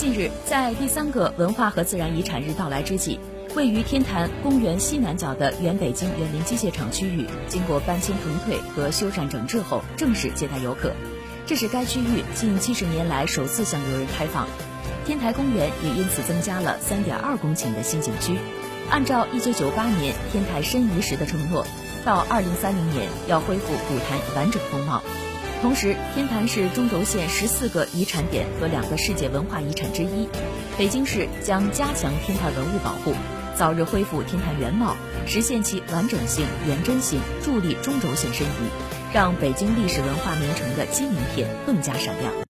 近日，在第三个文化和自然遗产日到来之际，位于天坛公园西南角的原北京园林机械厂区域，经过搬迁腾退和修缮整治后，正式接待游客。这是该区域近七十年来首次向游人开放，天台公园也因此增加了三点二公顷的新景区。按照一九九八年天台申遗时的承诺，到二零三零年要恢复古坛完整风貌。同时，天坛是中轴线十四个遗产点和两个世界文化遗产之一。北京市将加强天坛文物保护，早日恢复天坛原貌，实现其完整性、原真性，助力中轴线申遗，让北京历史文化名城的金名片更加闪亮。